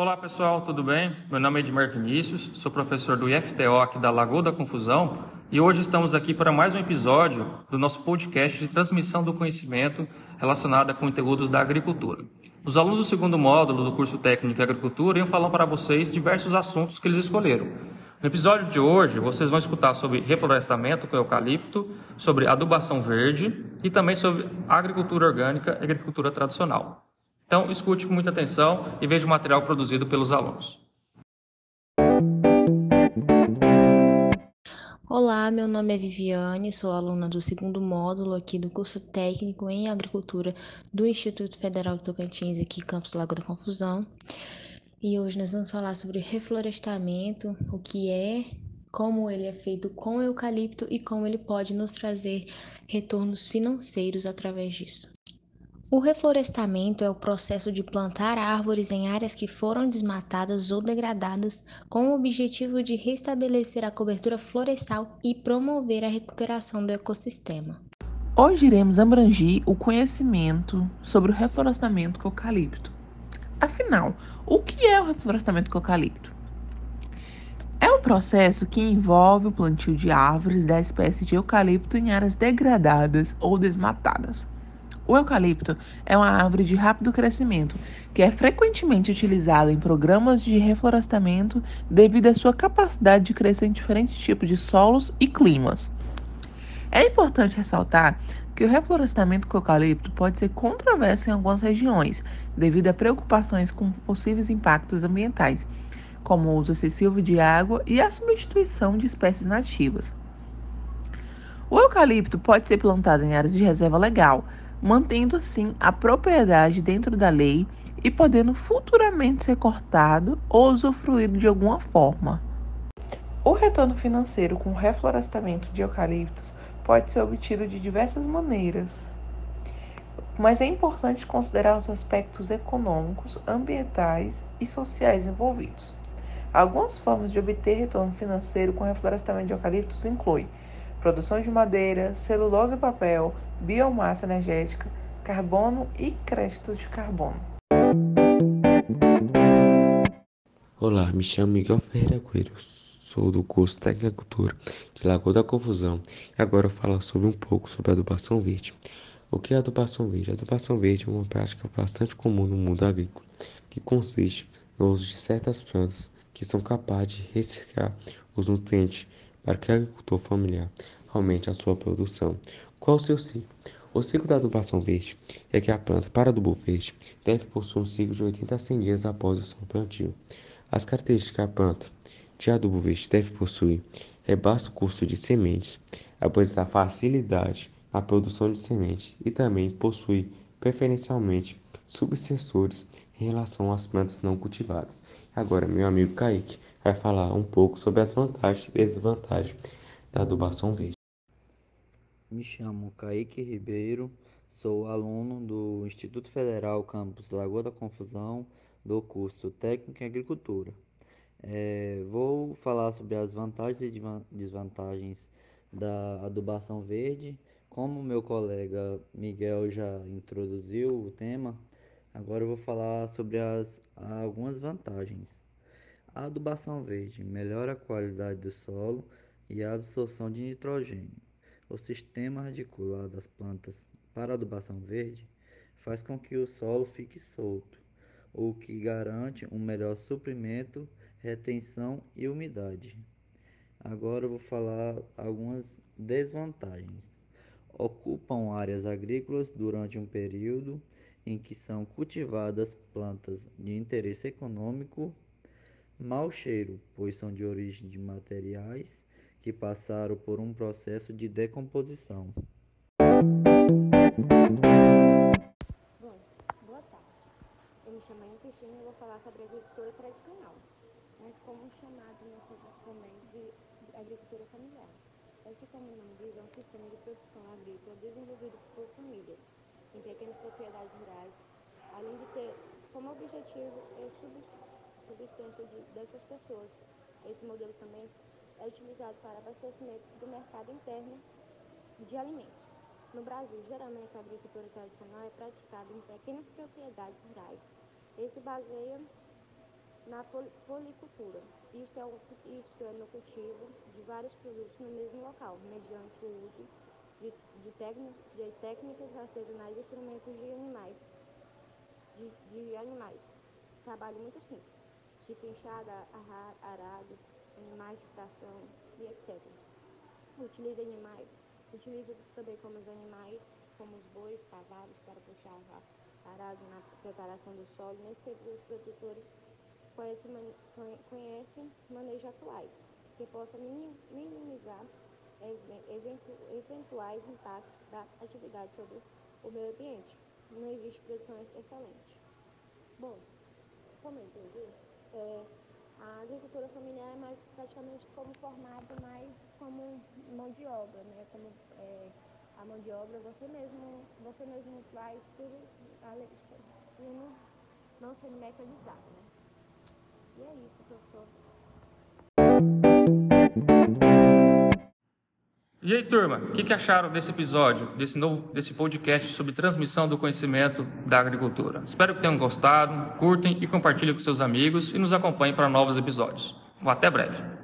Olá pessoal, tudo bem? Meu nome é Edmar Vinícius, sou professor do IFTO aqui da Lagoa da Confusão e hoje estamos aqui para mais um episódio do nosso podcast de transmissão do conhecimento relacionado com conteúdos da agricultura. Os alunos do segundo módulo do curso técnico em agricultura iam falar para vocês diversos assuntos que eles escolheram. No episódio de hoje, vocês vão escutar sobre reflorestamento com eucalipto, sobre adubação verde e também sobre agricultura orgânica e agricultura tradicional. Então, escute com muita atenção e veja o material produzido pelos alunos. Olá, meu nome é Viviane, sou aluna do segundo módulo aqui do curso técnico em agricultura do Instituto Federal de Tocantins, aqui Campus Lago da Confusão. E hoje nós vamos falar sobre reflorestamento, o que é, como ele é feito com eucalipto e como ele pode nos trazer retornos financeiros através disso. O reflorestamento é o processo de plantar árvores em áreas que foram desmatadas ou degradadas com o objetivo de restabelecer a cobertura florestal e promover a recuperação do ecossistema. Hoje iremos abranger o conhecimento sobre o reflorestamento com eucalipto. Afinal, o que é o reflorestamento com eucalipto? É um processo que envolve o plantio de árvores da espécie de eucalipto em áreas degradadas ou desmatadas. O eucalipto é uma árvore de rápido crescimento que é frequentemente utilizada em programas de reflorestamento devido à sua capacidade de crescer em diferentes tipos de solos e climas. É importante ressaltar que o reflorestamento com eucalipto pode ser controverso em algumas regiões, devido a preocupações com possíveis impactos ambientais, como o uso excessivo de água e a substituição de espécies nativas. O eucalipto pode ser plantado em áreas de reserva legal, mantendo assim a propriedade dentro da lei e podendo futuramente ser cortado ou usufruído de alguma forma. O retorno financeiro com o reflorestamento de eucaliptos pode ser obtido de diversas maneiras, mas é importante considerar os aspectos econômicos, ambientais e sociais envolvidos. Algumas formas de obter retorno financeiro com reflorestamento de eucaliptos incluem produção de madeira, celulose e papel, biomassa energética, carbono e créditos de carbono. Olá, me chamo Miguel Ferreira Coelho Sou do curso Técnica de Lagoa da Confusão e agora eu falo sobre um pouco sobre a adubação verde. O que é adubação verde? A adubação verde é uma prática bastante comum no mundo agrícola, que consiste no uso de certas plantas que são capazes de reciclar os nutrientes para que o agricultor familiar aumente a sua produção. Qual o seu ciclo? O ciclo da adubação verde é que a planta para adubo verde deve possuir um ciclo de 80 a 100 dias após o seu plantio. As características da planta de adubo verde deve possuir é baixo custo de sementes, apresentar facilidade na produção de sementes e também possui preferencialmente subsensores em relação às plantas não cultivadas. Agora, meu amigo Kaique vai falar um pouco sobre as vantagens e desvantagens da adubação verde. Me chamo Kaique Ribeiro, sou aluno do Instituto Federal Campus Lagoa da Confusão, do curso Técnico em Agricultura. É, vou falar sobre as vantagens e desvantagens da adubação verde. Como meu colega Miguel já introduziu o tema, agora eu vou falar sobre as, algumas vantagens. A adubação verde melhora a qualidade do solo e a absorção de nitrogênio. O sistema radicular das plantas para adubação verde faz com que o solo fique solto, o que garante um melhor suprimento retenção e umidade. Agora eu vou falar algumas desvantagens. Ocupam áreas agrícolas durante um período em que são cultivadas plantas de interesse econômico. Mau cheiro, pois são de origem de materiais que passaram por um processo de decomposição. Bom, boa tarde. Eu me chamo Ana Cristina e vou falar sobre agricultura tradicional mas como chamado nesse momento de agricultura familiar. Esse, como o nome diz, é um sistema de produção agrícola desenvolvido por famílias em pequenas propriedades rurais, além de ter como objetivo a subsistência de, dessas pessoas. Esse modelo também é utilizado para abastecimento do mercado interno de alimentos. No Brasil, geralmente a agricultura tradicional é praticada em pequenas propriedades rurais. Esse baseia na policultura. Isto é, isto é no cultivo de vários produtos no mesmo local, mediante o uso de, de, de técnicas artesanais e instrumentos de animais. De, de animais. Trabalho muito simples, tipo enxada, arados, animais de tração e etc. Utiliza animais, utiliza também como os animais, como os bois, cavalos, para puxar arado na preparação do solo. Nesse tempo, os produtores conhecem, manejos atuais, que possam minimizar eventuais impactos da atividade sobre o meio ambiente. Não existe produção excelente. Bom, como eu entendi, é, a agricultura familiar é mais, praticamente como formado mais como mão de obra, né? Como é, a mão de obra você mesmo, você mesmo faz tudo, não, não sendo mecanizado, né? E é isso, professor. E aí, turma, o que, que, acharam desse episódio, desse novo, desse podcast sobre transmissão do conhecimento da agricultura? Espero que tenham gostado, curtem e compartilhem com seus amigos e nos acompanhem para novos episódios. Até breve.